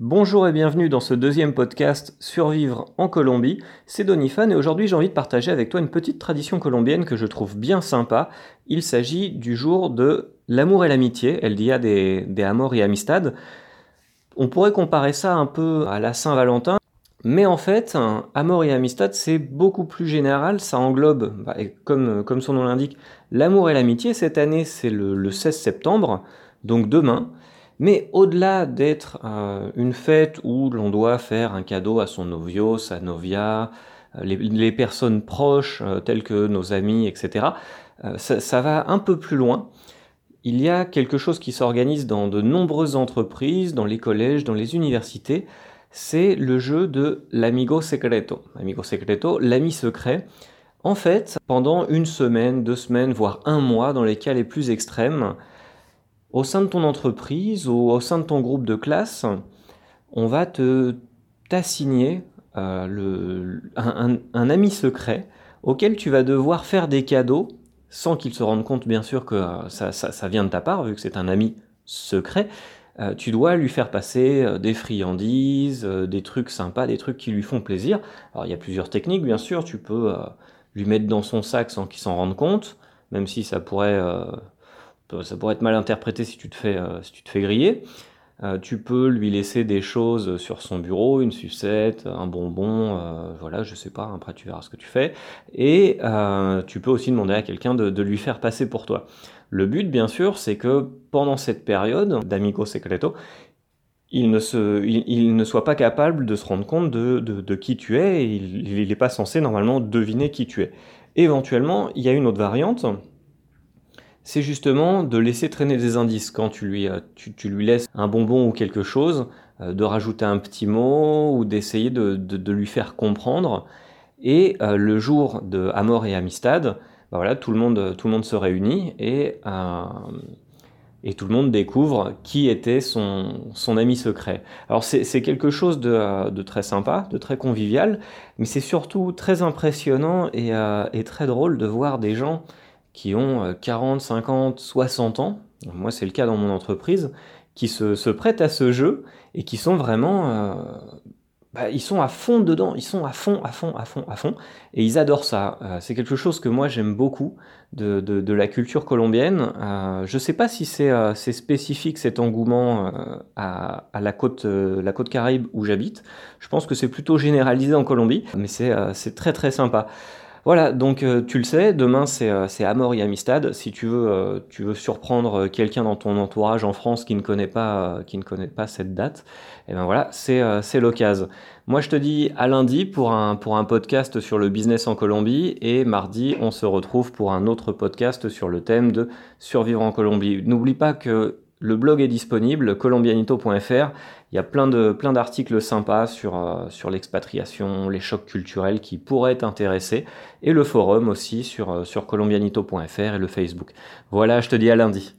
Bonjour et bienvenue dans ce deuxième podcast Survivre en Colombie. C'est Donifan et aujourd'hui j'ai envie de partager avec toi une petite tradition colombienne que je trouve bien sympa. Il s'agit du jour de l'amour et l'amitié, El Dia des, des Amor y Amistad. On pourrait comparer ça un peu à la Saint-Valentin, mais en fait, Amor et Amistad c'est beaucoup plus général, ça englobe, bah, comme, son nom l'indique, l'amour et l'amitié. Cette année c'est le, le 16 septembre, donc demain. Mais au-delà d'être euh, une fête où l'on doit faire un cadeau à son novio, sa novia, euh, les, personnes proches euh, telles que nos amis, etc., ça, ça, va un peu plus loin. Il y a quelque chose qui s'organise dans de nombreuses entreprises, dans les collèges, dans les universités. C'est le jeu de l'amigo secreto. L'amigo secreto, l'ami secret. En fait, pendant une semaine, deux semaines, voire un mois, dans les cas les plus extrêmes, au sein de ton entreprise ou au sein de ton groupe de classe, on va te t'assigner euh, un, ami secret auquel tu vas devoir faire des cadeaux sans qu'il se rende compte bien sûr que euh, ça, vient de ta part, vu que c'est un ami secret. Euh, tu dois lui faire passer des friandises, des trucs sympas, des trucs qui lui font plaisir. Alors il y a plusieurs techniques bien sûr, tu peux lui mettre dans son sac sans qu'il s'en rende compte, même si ça pourrait ça pourrait être mal interprété si tu te fais, euh, si tu te fais griller. Euh, tu peux lui laisser des choses sur son bureau, une sucette, un bonbon, euh, voilà, je sais pas, après tu verras ce que tu fais. Et tu peux aussi demander à quelqu'un de, lui faire passer pour toi. Le but, bien sûr, c'est que pendant cette période d'amico secreto, il ne, se, il, ne soit pas capable de se rendre compte de, de, qui tu es et il n'est pas censé normalement deviner qui tu es. Éventuellement, il y a une autre variante, c'est justement de laisser traîner des indices quand tu lui, euh, tu, lui laisses un bonbon ou quelque chose, euh, de rajouter un petit mot ou d'essayer de, de, lui faire comprendre. Et euh, le jour de Amor et Amistad, bah voilà, tout, le monde, tout le monde se réunit et, et tout le monde découvre qui était son, son ami secret. Alors c'est quelque chose de, de, très sympa, de très convivial, mais c'est surtout très impressionnant et, et, très drôle de voir des gens qui ont 40, 50, 60 ans, moi c'est le cas dans mon entreprise, qui se, prêtent à ce jeu et qui sont vraiment... Euh, bah, ils sont à fond dedans, ils sont à fond, à fond, à fond, à fond, et ils adorent ça. Euh, c'est quelque chose que moi j'aime beaucoup de, la culture colombienne. Euh, je ne sais pas si c'est spécifique cet engouement à, la, côte, la côte caraïbe où j'habite. Je pense que c'est plutôt généralisé en Colombie, mais c'est très très sympa. Voilà, donc euh, tu le sais, demain c'est euh, Amor et Amistad. Si tu veux, euh, surprendre quelqu'un dans ton entourage en France qui ne connaît pas, qui ne connaît pas cette date, et eh ben voilà, c'est l'occasion. Moi je te dis à lundi pour un, pour un podcast sur le business en Colombie et mardi on se retrouve pour un autre podcast sur le thème de survivre en Colombie. N'oublie pas que le blog est disponible, colombianito.fr. Il y a plein plein d'articles sympas sur, euh, sur l'expatriation, les chocs culturels qui pourraient t'intéresser, et le forum aussi sur, euh, sur colombianito.fr et le Facebook. Voilà, je te dis à lundi.